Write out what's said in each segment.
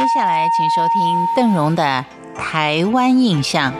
接下来，请收听邓荣的《台湾印象》。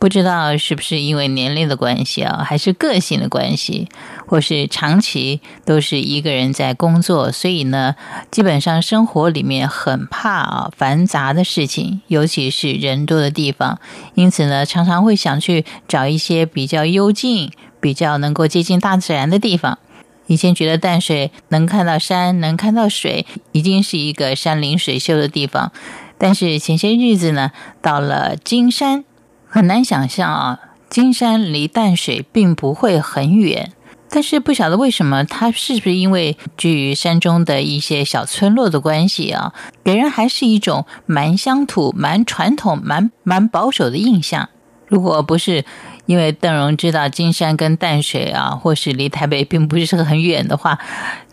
不知道是不是因为年龄的关系啊，还是个性的关系，或是长期都是一个人在工作，所以呢，基本上生活里面很怕啊繁杂的事情，尤其是人多的地方，因此呢，常常会想去找一些比较幽静、比较能够接近大自然的地方。以前觉得淡水能看到山，能看到水，已经是一个山林水秀的地方，但是前些日子呢，到了金山。很难想象啊，金山离淡水并不会很远，但是不晓得为什么，它是不是因为居于山中的一些小村落的关系啊，给人还是一种蛮乡土、蛮传统、蛮蛮保守的印象。如果不是因为邓荣知道金山跟淡水啊，或是离台北并不是很远的话，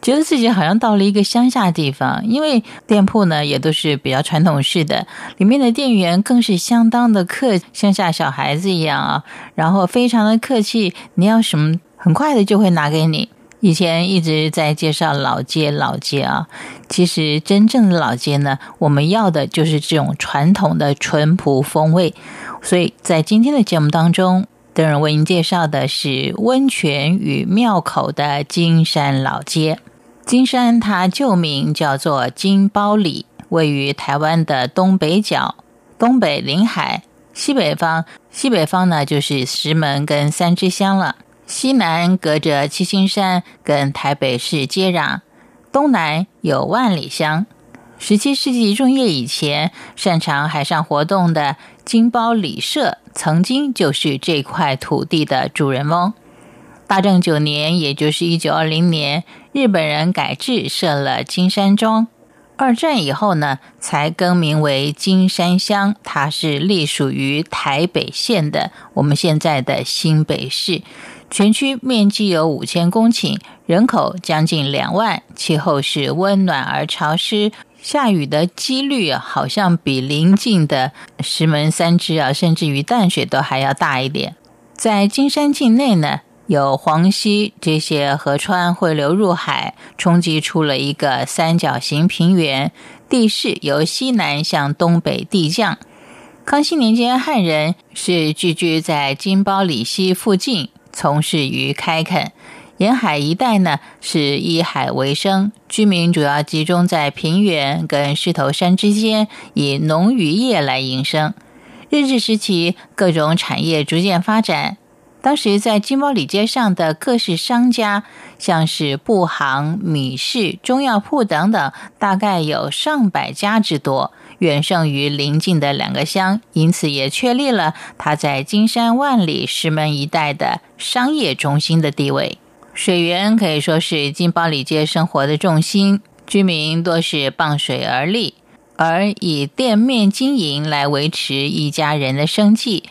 觉得自己好像到了一个乡下地方。因为店铺呢也都是比较传统式的，里面的店员更是相当的客，像下小孩子一样啊，然后非常的客气，你要什么很快的就会拿给你。以前一直在介绍老街，老街啊，其实真正的老街呢，我们要的就是这种传统的淳朴风味。所以在今天的节目当中，邓仁为您介绍的是温泉与庙口的金山老街。金山它旧名叫做金包里，位于台湾的东北角，东北临海，西北方，西北方呢就是石门跟三支乡了。西南隔着七星山跟台北市接壤，东南有万里乡。十七世纪中叶以前，擅长海上活动的金包里社，曾经就是这块土地的主人翁。大正九年，也就是一九二零年，日本人改制设了金山庄。二战以后呢，才更名为金山乡，它是隶属于台北县的，我们现在的新北市。全区面积有五千公顷，人口将近两万，气候是温暖而潮湿。下雨的几率好像比邻近的石门三支啊，甚至于淡水都还要大一点。在金山境内呢，有黄溪这些河川汇流入海，冲击出了一个三角形平原，地势由西南向东北递降。康熙年间，汉人是聚居在金包里溪附近，从事于开垦。沿海一带呢是依海为生，居民主要集中在平原跟狮头山之间，以农渔业来营生。日治时期，各种产业逐渐发展。当时在金包里街上的各式商家，像是布行、米市、中药铺等等，大概有上百家之多，远胜于邻近的两个乡，因此也确立了它在金山万里石门一带的商业中心的地位。水源可以说是金包里街生活的重心，居民多是傍水而立，而以店面经营来维持一家人的生计。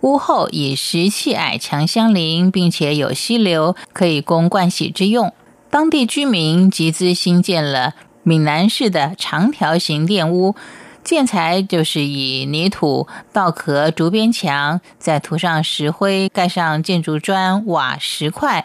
屋后以石砌矮墙相邻，并且有溪流可以供盥洗之用。当地居民集资兴建了闽南式的长条形店屋，建材就是以泥土、稻壳、竹边墙，再涂上石灰，盖上建筑砖、瓦、石块。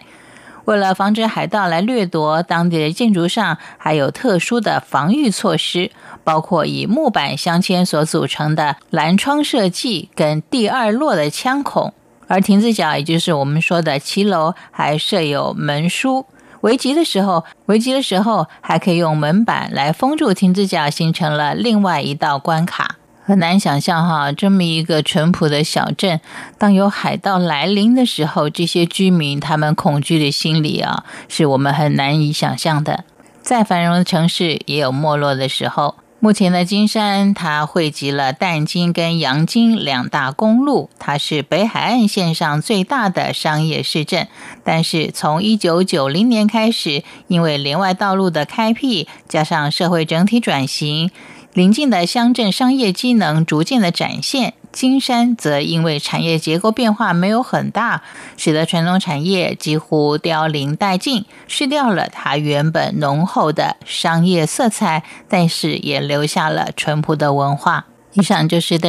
为了防止海盗来掠夺，当地的建筑上还有特殊的防御措施，包括以木板镶嵌所组成的蓝窗设计跟第二落的枪孔。而亭子角，也就是我们说的骑楼，还设有门书。围击的时候，围击的时候还可以用门板来封住亭子角，形成了另外一道关卡。很难想象哈，这么一个淳朴的小镇，当有海盗来临的时候，这些居民他们恐惧的心理啊，是我们很难以想象的。再繁荣的城市也有没落的时候。目前的金山，它汇集了淡金跟阳金两大公路，它是北海岸线上最大的商业市镇。但是从一九九零年开始，因为连外道路的开辟，加上社会整体转型。邻近的乡镇商业机能逐渐的展现，金山则因为产业结构变化没有很大，使得传统产业几乎凋零殆尽，失掉了它原本浓厚的商业色彩，但是也留下了淳朴的文化。以上就是的。